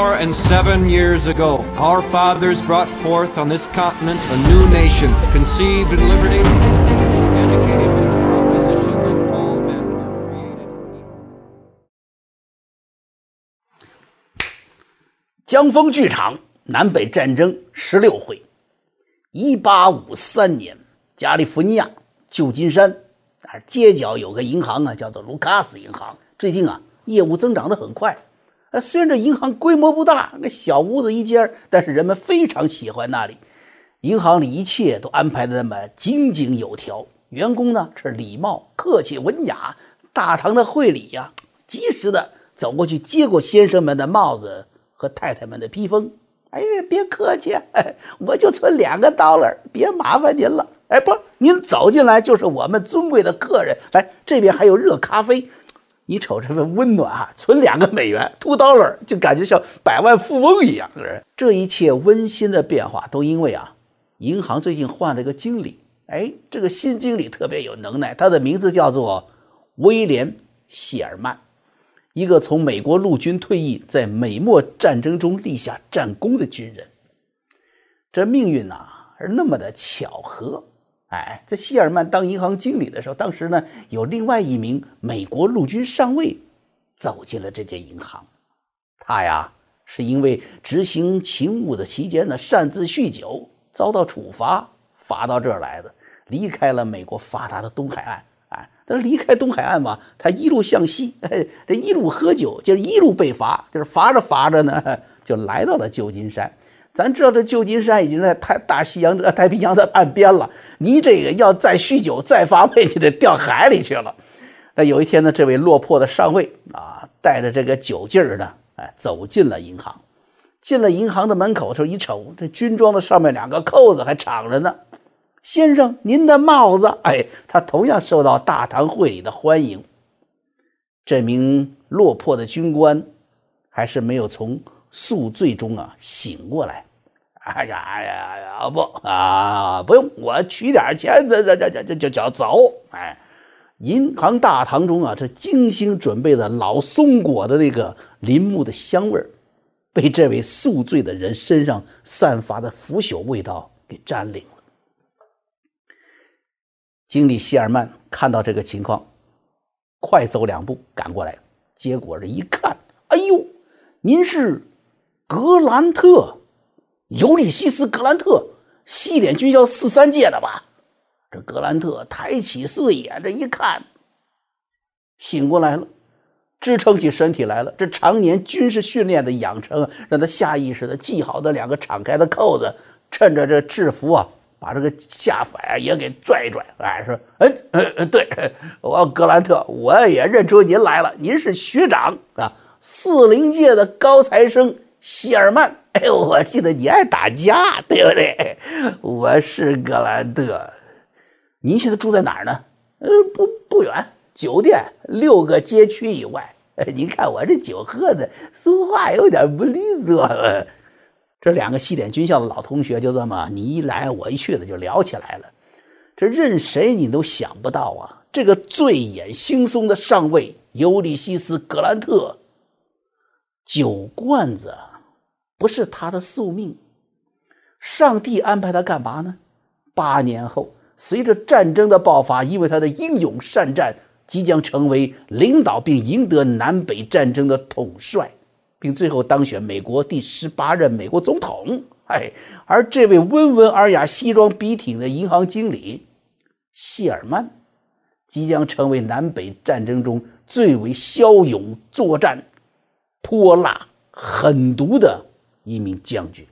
And seven years ago, our fathers brought forth on this continent a new nation, conceived in liberty, 江风剧场南北战争十六回，一八五三年，加利福尼亚旧金山啊街角有个银行啊，叫做卢卡斯银行，最近啊业务增长的很快。呃，虽然这银行规模不大，那小屋子一间，但是人们非常喜欢那里。银行里一切都安排的那么井井有条，员工呢是礼貌、客气、文雅。大堂的会理呀、及时的走过去接过先生们的帽子和太太们的披风。哎，别客气，哎，我就存两个 dollar，别麻烦您了。哎，不，您走进来就是我们尊贵的客人。来，这边还有热咖啡。你瞅这份温暖啊，存两个美元，two dollar，就感觉像百万富翁一样的人。这一切温馨的变化，都因为啊，银行最近换了个经理。哎，这个新经理特别有能耐，他的名字叫做威廉·谢尔曼，一个从美国陆军退役，在美墨战争中立下战功的军人。这命运呐、是那么的巧合。哎，在谢尔曼当银行经理的时候，当时呢有另外一名美国陆军上尉走进了这间银行。他呀是因为执行勤务的期间呢擅自酗酒，遭到处罚，罚到这儿来的，离开了美国发达的东海岸。哎，他离开东海岸嘛，他一路向西，哎，这一路喝酒，就是一路被罚，就是罚着罚着呢，就来到了旧金山。咱知道这旧金山已经在太大西洋的太平洋的岸边了，你这个要再酗酒再发配，你得掉海里去了。那有一天呢，这位落魄的上尉啊，带着这个酒劲儿呢，哎，走进了银行。进了银行的门口的时候，一瞅，这军装的上面两个扣子还敞着呢。先生，您的帽子，哎，他同样受到大堂会里的欢迎。这名落魄的军官还是没有从宿醉中啊醒过来。哎呀哎呀哎呀，不啊，不用，我取点钱，这这这这这就就走。哎，银行大堂中啊，这精心准备的老松果的那个林木的香味儿，被这位宿醉的人身上散发的腐朽味道给占领了。经理希尔曼看到这个情况，快走两步赶过来，结果这一看，哎呦，您是格兰特，尤里西斯·格兰特，西点军校四三届的吧？这格兰特抬起睡眼，这一看，醒过来了，支撑起身体来了。这常年军事训练的养成，让他下意识的系好的两个敞开的扣子，趁着这制服啊。把这个下摆也给拽一拽，哎，说，嗯嗯嗯，对，我格兰特，我也认出您来了，您是学长啊，四零届的高材生希尔曼。哎呦，我记得你爱打架，对不对？我是格兰特。您现在住在哪儿呢？呃，不不远，酒店六个街区以外。您看我这酒喝的，说话有点不利索了。这两个西点军校的老同学就这么你一来我一去的就聊起来了。这任谁你都想不到啊！这个醉眼惺忪的上尉尤利西斯·格兰特，酒罐子不是他的宿命。上帝安排他干嘛呢？八年后，随着战争的爆发，因为他的英勇善战，即将成为领导并赢得南北战争的统帅。并最后当选美国第十八任美国总统。哎，而这位温文尔雅、西装笔挺的银行经理谢尔曼，即将成为南北战争中最为骁勇作战、泼辣狠毒的一名将军。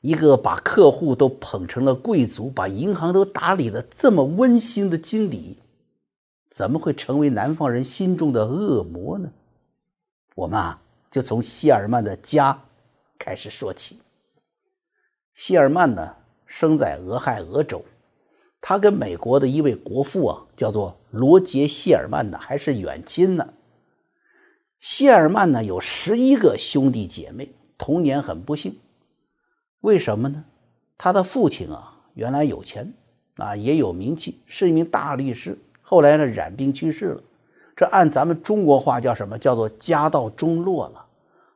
一个把客户都捧成了贵族、把银行都打理的这么温馨的经理，怎么会成为南方人心中的恶魔呢？我们啊，就从希尔曼的家开始说起。希尔曼呢，生在俄亥俄州，他跟美国的一位国父啊，叫做罗杰·希尔曼呢，还是远亲呢。谢尔曼呢，有十一个兄弟姐妹，童年很不幸。为什么呢？他的父亲啊，原来有钱啊，也有名气，是一名大律师，后来呢，染病去世了。这按咱们中国话叫什么？叫做家道中落了。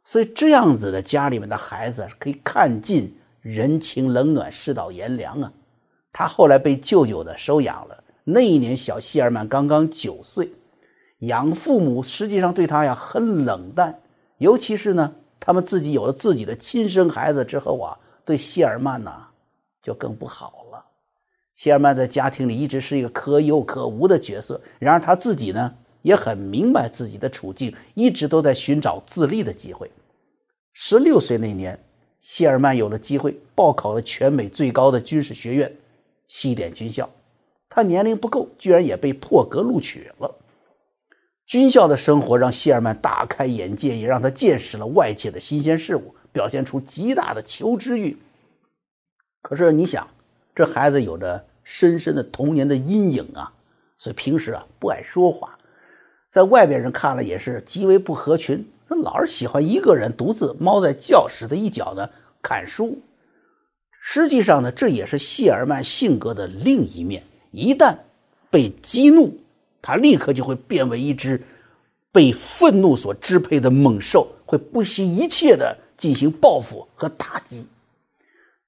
所以这样子的家里面的孩子可以看尽人情冷暖、世道炎凉啊。他后来被舅舅的收养了，那一年小谢尔曼刚刚九岁，养父母实际上对他呀很冷淡，尤其是呢，他们自己有了自己的亲生孩子之后啊，对谢尔曼呢就更不好了。谢尔曼在家庭里一直是一个可有可无的角色，然而他自己呢？也很明白自己的处境，一直都在寻找自立的机会。十六岁那年，谢尔曼有了机会报考了全美最高的军事学院——西点军校。他年龄不够，居然也被破格录取了。军校的生活让谢尔曼大开眼界，也让他见识了外界的新鲜事物，表现出极大的求知欲。可是你想，这孩子有着深深的童年的阴影啊，所以平时啊不爱说话。在外边人看了也是极为不合群，他老是喜欢一个人独自猫在教室的一角呢看书。实际上呢，这也是谢尔曼性格的另一面。一旦被激怒，他立刻就会变为一只被愤怒所支配的猛兽，会不惜一切的进行报复和打击。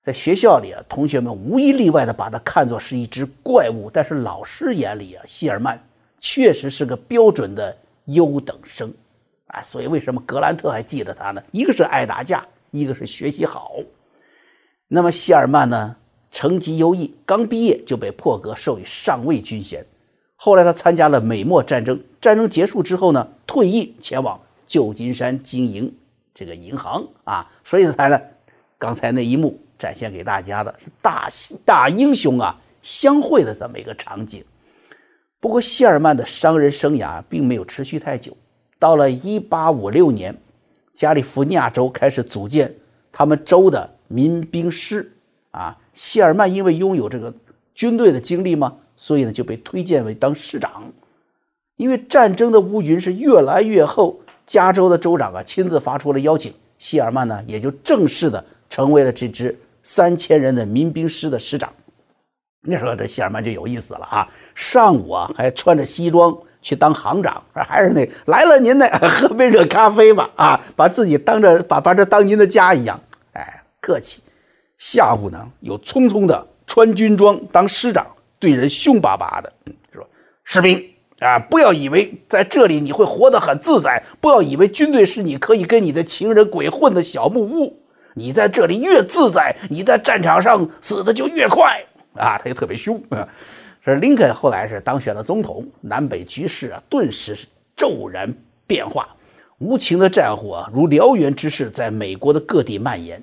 在学校里啊，同学们无一例外的把他看作是一只怪物，但是老师眼里啊，谢尔曼。确实是个标准的优等生啊，所以为什么格兰特还记得他呢？一个是爱打架，一个是学习好。那么谢尔曼呢，成绩优异，刚毕业就被破格授予上尉军衔。后来他参加了美墨战争，战争结束之后呢，退役前往旧金山经营这个银行啊。所以才呢，刚才那一幕展现给大家的是大大英雄啊相会的这么一个场景。不过，谢尔曼的商人生涯并没有持续太久。到了1856年，加利福尼亚州开始组建他们州的民兵师。啊，谢尔曼因为拥有这个军队的经历嘛，所以呢就被推荐为当师长。因为战争的乌云是越来越厚，加州的州长啊亲自发出了邀请，谢尔曼呢也就正式的成为了这支三千人的民兵师的师长。那时候这谢尔曼就有意思了啊！上午啊还穿着西装去当行长，还是那来了您呢，喝杯热咖啡吧啊！把自己当着把把这当您的家一样，哎，客气。下午呢又匆匆的穿军装当师长，对人凶巴巴的说：“士兵啊，不要以为在这里你会活得很自在，不要以为军队是你可以跟你的情人鬼混的小木屋。你在这里越自在，你在战场上死的就越快。”啊，他就特别凶啊！这林肯后来是当选了总统，南北局势啊顿时骤然变化，无情的战火啊如燎原之势在美国的各地蔓延。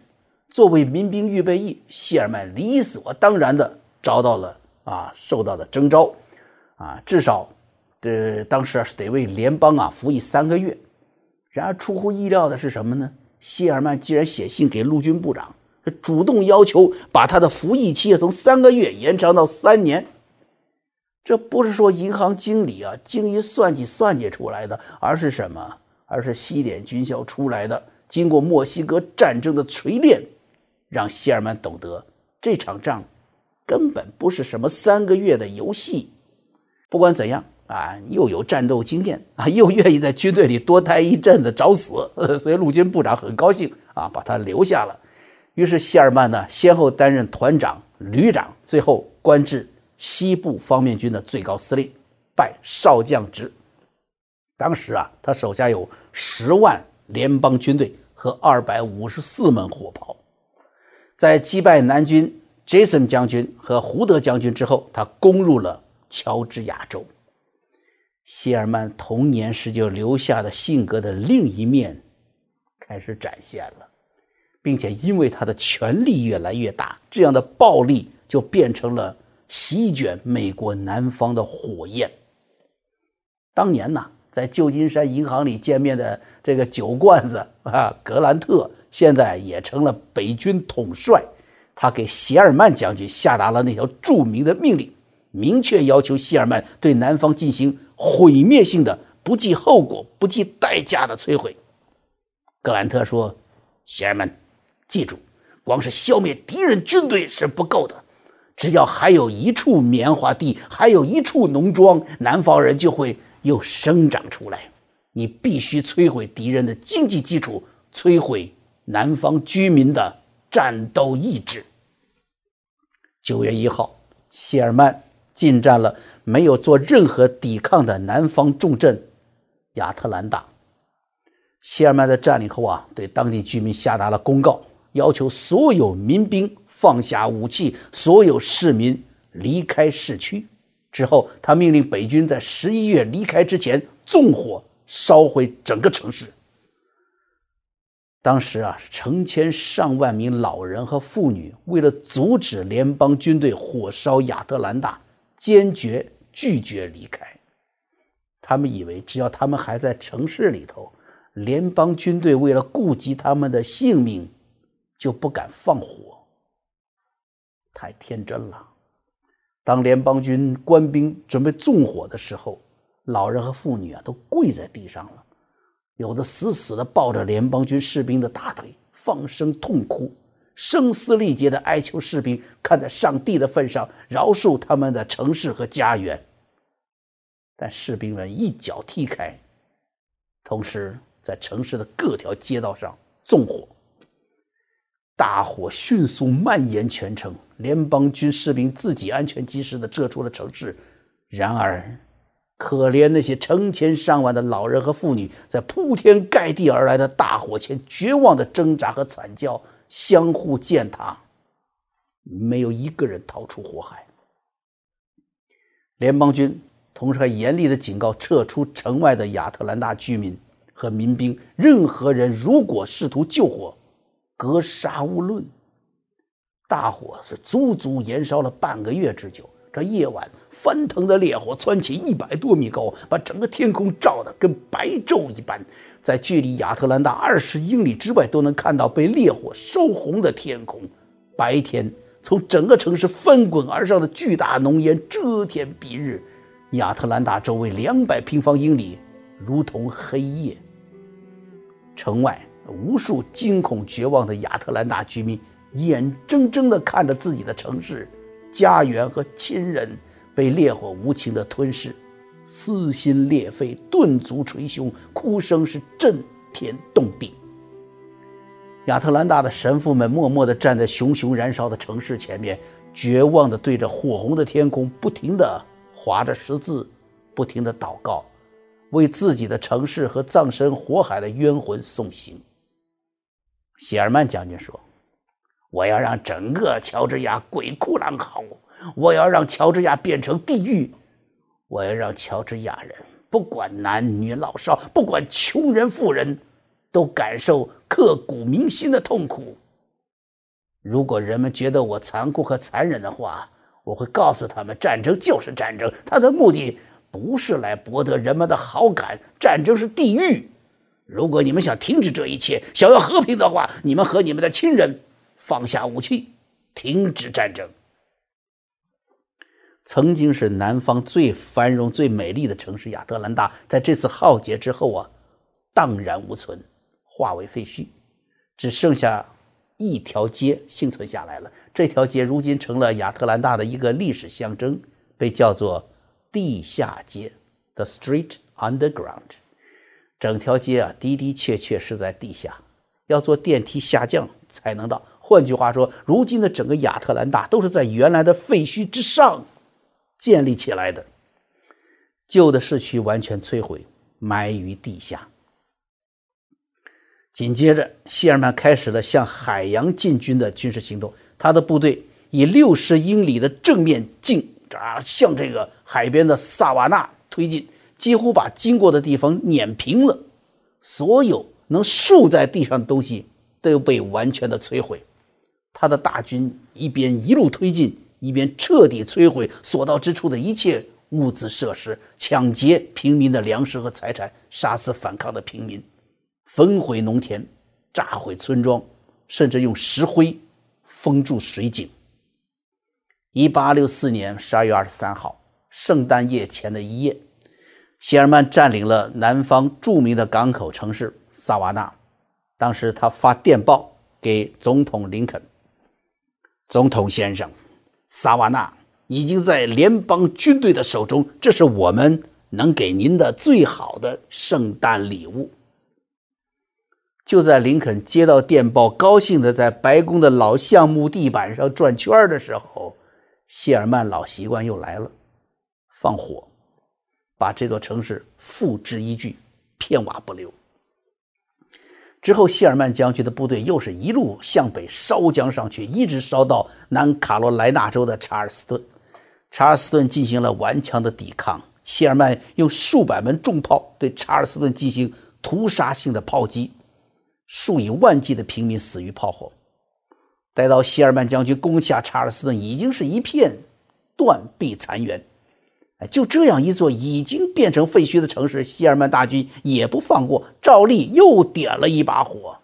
作为民兵预备役，谢尔曼理所当然的找到了啊受到的征召，啊至少这当时啊是得为联邦啊服役三个月。然而出乎意料的是什么呢？谢尔曼竟然写信给陆军部长。主动要求把他的服役期从三个月延长到三年，这不是说银行经理啊精于算计算计出来的，而是什么？而是西点军校出来的，经过墨西哥战争的锤炼，让谢尔曼懂得这场仗根本不是什么三个月的游戏。不管怎样啊，又有战斗经验啊，又愿意在军队里多待一阵子找死，所以陆军部长很高兴啊，把他留下了。于是谢尔曼呢，先后担任团长、旅长，最后官至西部方面军的最高司令，拜少将职。当时啊，他手下有十万联邦军队和二百五十四门火炮。在击败南军 Jason 将军和胡德将军之后，他攻入了乔治亚州。谢尔曼童年时就留下的性格的另一面开始展现了。并且因为他的权力越来越大，这样的暴力就变成了席卷美国南方的火焰。当年呢，在旧金山银行里见面的这个酒罐子啊，格兰特，现在也成了北军统帅。他给谢尔曼将军下达了那条著名的命令，明确要求谢尔曼对南方进行毁灭性的、不计后果、不计代价的摧毁。格兰特说：“谢尔曼。”记住，光是消灭敌人军队是不够的。只要还有一处棉花地，还有一处农庄，南方人就会又生长出来。你必须摧毁敌人的经济基础，摧毁南方居民的战斗意志。九月一号，谢尔曼进占了没有做任何抵抗的南方重镇亚特兰大。谢尔曼在占领后啊，对当地居民下达了公告，要求所有民兵放下武器，所有市民离开市区。之后，他命令北军在十一月离开之前纵火烧毁整个城市。当时啊，成千上万名老人和妇女为了阻止联邦军队火烧亚特兰大，坚决拒绝离开。他们以为只要他们还在城市里头，联邦军队为了顾及他们的性命，就不敢放火。太天真了。当联邦军官兵准备纵火的时候，老人和妇女啊都跪在地上了，有的死死地抱着联邦军士兵的大腿，放声痛哭，声嘶力竭地哀求士兵看在上帝的份上饶恕他们的城市和家园。但士兵们一脚踢开，同时在城市的各条街道上纵火。大火迅速蔓延全城，联邦军士兵自己安全及时地撤出了城市。然而，可怜那些成千上万的老人和妇女，在铺天盖地而来的大火前绝望的挣扎和惨叫，相互践踏，没有一个人逃出火海。联邦军同时还严厉地警告撤出城外的亚特兰大居民和民兵：任何人如果试图救火，格杀勿论。大火是足足燃烧了半个月之久。这夜晚，翻腾的烈火窜起一百多米高，把整个天空照得跟白昼一般。在距离亚特兰大二十英里之外，都能看到被烈火烧红的天空。白天，从整个城市翻滚而上的巨大浓烟遮天蔽日，亚特兰大周围两百平方英里如同黑夜。城外。无数惊恐绝望的亚特兰大居民，眼睁睁地看着自己的城市、家园和亲人被烈火无情地吞噬，撕心裂肺、顿足捶胸，哭声是震天动地。亚特兰大的神父们默默地站在熊熊燃烧的城市前面，绝望地对着火红的天空，不停地划着十字，不停地祷告，为自己的城市和葬身火海的冤魂送行。谢尔曼将军说：“我要让整个乔治亚鬼哭狼嚎，我要让乔治亚变成地狱，我要让乔治亚人不管男女老少，不管穷人富人，都感受刻骨铭心的痛苦。如果人们觉得我残酷和残忍的话，我会告诉他们，战争就是战争，它的目的不是来博得人们的好感，战争是地狱。”如果你们想停止这一切，想要和平的话，你们和你们的亲人放下武器，停止战争。曾经是南方最繁荣、最美丽的城市亚特兰大，在这次浩劫之后啊，荡然无存，化为废墟，只剩下一条街幸存下来了。这条街如今成了亚特兰大的一个历史象征，被叫做地下街 （The Street Underground）。整条街啊，的的确确是在地下，要坐电梯下降才能到。换句话说，如今的整个亚特兰大都是在原来的废墟之上建立起来的。旧的市区完全摧毁，埋于地下。紧接着，谢尔曼开始了向海洋进军的军事行动。他的部队以六十英里的正面进啊，向这个海边的萨瓦纳推进。几乎把经过的地方碾平了，所有能竖在地上的东西都被完全的摧毁。他的大军一边一路推进，一边彻底摧毁所到之处的一切物资设施，抢劫平民的粮食和财产，杀死反抗的平民，焚毁农田，炸毁村庄，甚至用石灰封住水井。一八六四年十二月二十三号，圣诞夜前的一夜。谢尔曼占领了南方著名的港口城市萨瓦纳。当时他发电报给总统林肯：“总统先生，萨瓦纳已经在联邦军队的手中，这是我们能给您的最好的圣诞礼物。”就在林肯接到电报，高兴的在白宫的老橡木地板上转圈的时候，谢尔曼老习惯又来了，放火，把这座城市付之一炬，片瓦不留。之后，谢尔曼将军的部队又是一路向北烧江上去，一直烧到南卡罗来纳州的查尔斯顿。查尔斯顿进行了顽强的抵抗，谢尔曼用数百门重炮对查尔斯顿进行屠杀性的炮击。数以万计的平民死于炮火。待到希尔曼将军攻下查尔斯顿，已经是一片断壁残垣。就这样一座已经变成废墟的城市，希尔曼大军也不放过，照例又点了一把火。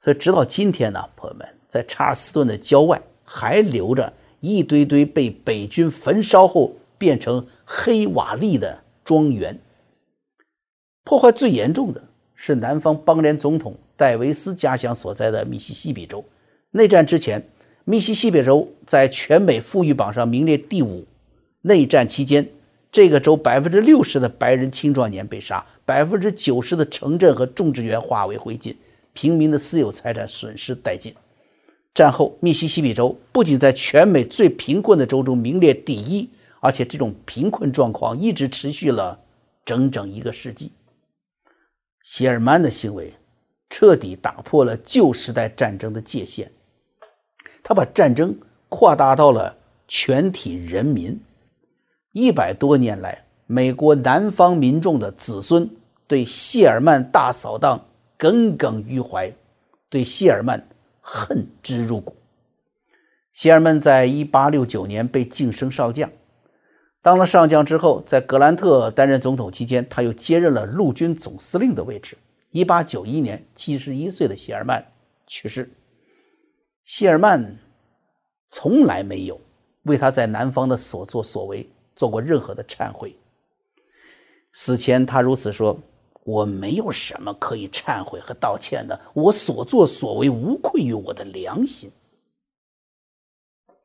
所以，直到今天呢，朋友们，在查尔斯顿的郊外还留着一堆堆被北军焚烧后变成黑瓦砾的庄园。破坏最严重的是南方邦联总统。戴维斯家乡所在的密西西比州，内战之前，密西西比州在全美富裕榜上名列第五。内战期间，这个州百分之六十的白人青壮年被杀，百分之九十的城镇和种植园化为灰烬，平民的私有财产损失殆尽。战后，密西西比州不仅在全美最贫困的州中名列第一，而且这种贫困状况一直持续了整整一个世纪。谢尔曼的行为。彻底打破了旧时代战争的界限，他把战争扩大到了全体人民。一百多年来，美国南方民众的子孙对谢尔曼大扫荡耿耿于怀，对谢尔曼恨之入骨。谢尔曼在一八六九年被晋升少将，当了上将之后，在格兰特担任总统期间，他又接任了陆军总司令的位置。一八九一年，七十一岁的谢尔曼去世。谢尔曼从来没有为他在南方的所作所为做过任何的忏悔。死前，他如此说：“我没有什么可以忏悔和道歉的，我所作所为无愧于我的良心。”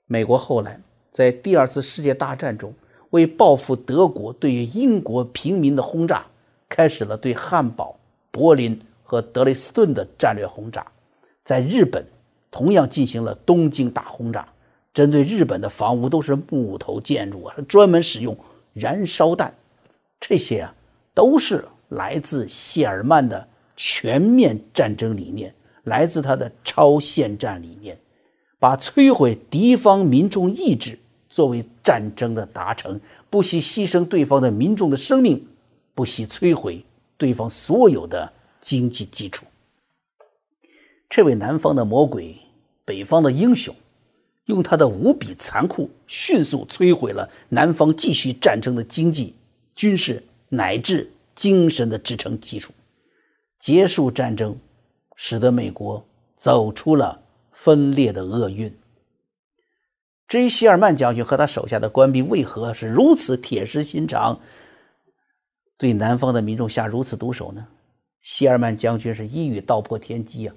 美国后来在第二次世界大战中，为报复德国对于英国平民的轰炸，开始了对汉堡。柏林和德累斯顿的战略轰炸，在日本同样进行了东京大轰炸。针对日本的房屋都是木头建筑啊，专门使用燃烧弹。这些啊，都是来自谢尔曼的全面战争理念，来自他的超限战理念，把摧毁敌方民众意志作为战争的达成，不惜牺牲对方的民众的生命，不惜摧毁。对方所有的经济基础，这位南方的魔鬼，北方的英雄，用他的无比残酷，迅速摧毁了南方继续战争的经济、军事乃至精神的支撑基础，结束战争，使得美国走出了分裂的厄运。至于希尔曼将军和他手下的官兵为何是如此铁石心肠？对南方的民众下如此毒手呢？希尔曼将军是一语道破天机啊！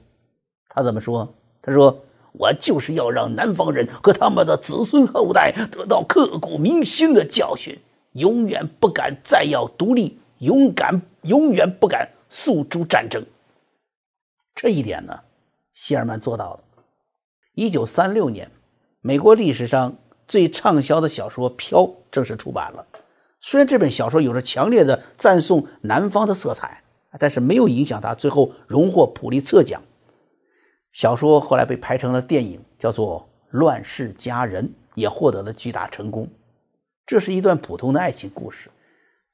他怎么说？他说：“我就是要让南方人和他们的子孙后代得到刻骨铭心的教训，永远不敢再要独立，勇敢，永远不敢诉诸战争。”这一点呢，希尔曼做到了。一九三六年，美国历史上最畅销的小说《飘》正式出版了。虽然这本小说有着强烈的赞颂南方的色彩，但是没有影响他最后荣获普利策奖。小说后来被拍成了电影，叫做《乱世佳人》，也获得了巨大成功。这是一段普通的爱情故事，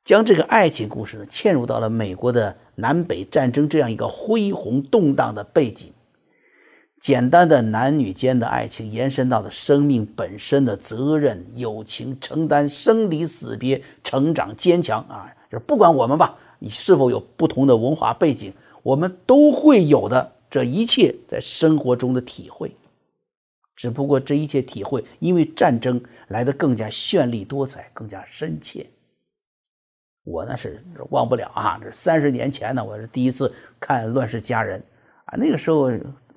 将这个爱情故事呢嵌入到了美国的南北战争这样一个恢宏动荡的背景。简单的男女间的爱情，延伸到了生命本身的责任、友情、承担生离死别、成长、坚强啊！就是不管我们吧，你是否有不同的文化背景，我们都会有的这一切在生活中的体会。只不过这一切体会，因为战争来得更加绚丽多彩，更加深切。我那是忘不了啊！这三十年前呢，我是第一次看《乱世佳人》啊，那个时候。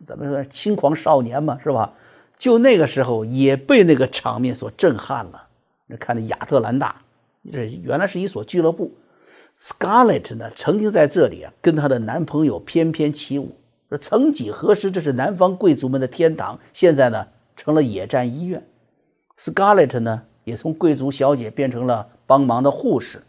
咱们说轻狂少年嘛，是吧？就那个时候也被那个场面所震撼了。那看那亚特兰大，这原来是一所俱乐部。Scarlett 呢，曾经在这里啊，跟她的男朋友翩翩起舞。说曾几何时，这是南方贵族们的天堂，现在呢成了野战医院。Scarlett 呢也从贵族小姐变成了帮忙的护士。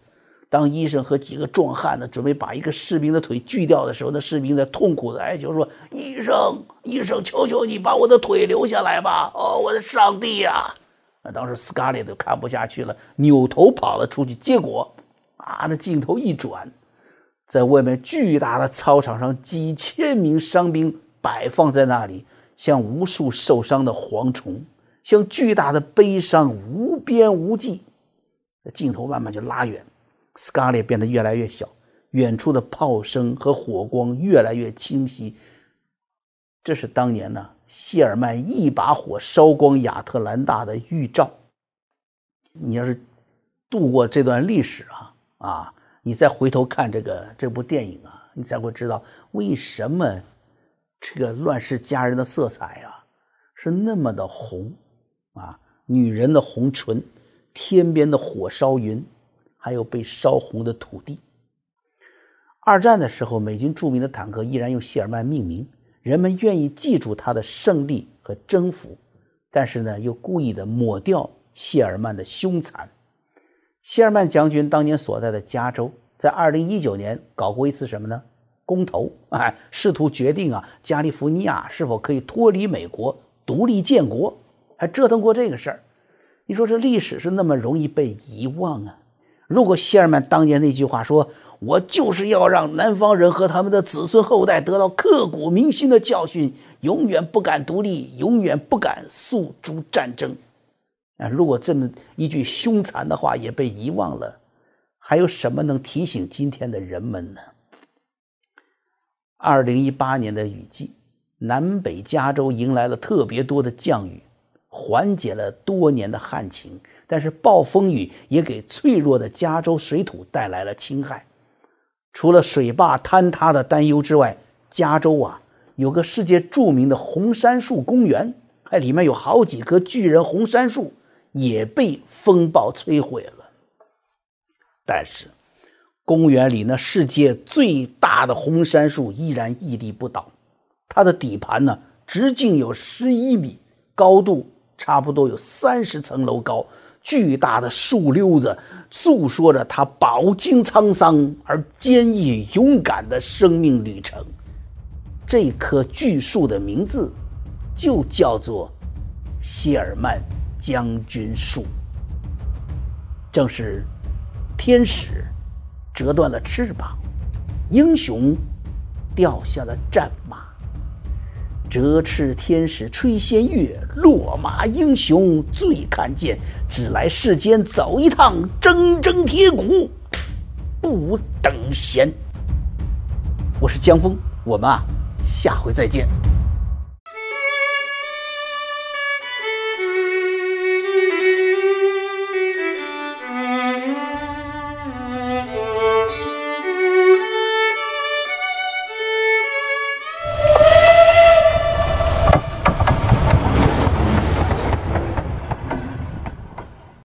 当医生和几个壮汉呢准备把一个士兵的腿锯掉的时候，那士兵在痛苦的哀求说：“医生，医生，求求你把我的腿留下来吧！哦，我的上帝呀！”那当时斯卡列都看不下去了，扭头跑了出去。结果啊，那镜头一转，在外面巨大的操场上，几千名伤兵摆放在那里，像无数受伤的蝗虫，像巨大的悲伤，无边无际。镜头慢慢就拉远。斯卡列变得越来越小，远处的炮声和火光越来越清晰。这是当年呢，谢尔曼一把火烧光亚特兰大的预兆。你要是度过这段历史啊啊，你再回头看这个这部电影啊，你才会知道为什么这个《乱世佳人》的色彩啊是那么的红啊，女人的红唇，天边的火烧云。还有被烧红的土地。二战的时候，美军著名的坦克依然用谢尔曼命名，人们愿意记住他的胜利和征服，但是呢，又故意的抹掉谢尔曼的凶残。谢尔曼将军当年所在的加州，在二零一九年搞过一次什么呢？公投，哎，试图决定啊，加利福尼亚是否可以脱离美国独立建国，还折腾过这个事儿。你说这历史是那么容易被遗忘啊？如果谢尔曼当年那句话说：“我就是要让南方人和他们的子孙后代得到刻骨铭心的教训，永远不敢独立，永远不敢诉诸战争。”啊，如果这么一句凶残的话也被遗忘了，还有什么能提醒今天的人们呢？二零一八年的雨季，南北加州迎来了特别多的降雨。缓解了多年的旱情，但是暴风雨也给脆弱的加州水土带来了侵害。除了水坝坍塌的担忧之外，加州啊有个世界著名的红杉树公园，哎里面有好几棵巨人红杉树也被风暴摧毁了。但是，公园里那世界最大的红杉树依然屹立不倒，它的底盘呢直径有十一米，高度。差不多有三十层楼高，巨大的树溜子诉说着他饱经沧桑而坚毅勇敢的生命旅程。这棵巨树的名字就叫做谢尔曼将军树。正是天使折断了翅膀，英雄掉下了战马。折翅天使吹仙乐，落马英雄最看见。只来世间走一趟，铮铮铁骨不等闲。我是江峰，我们啊，下回再见。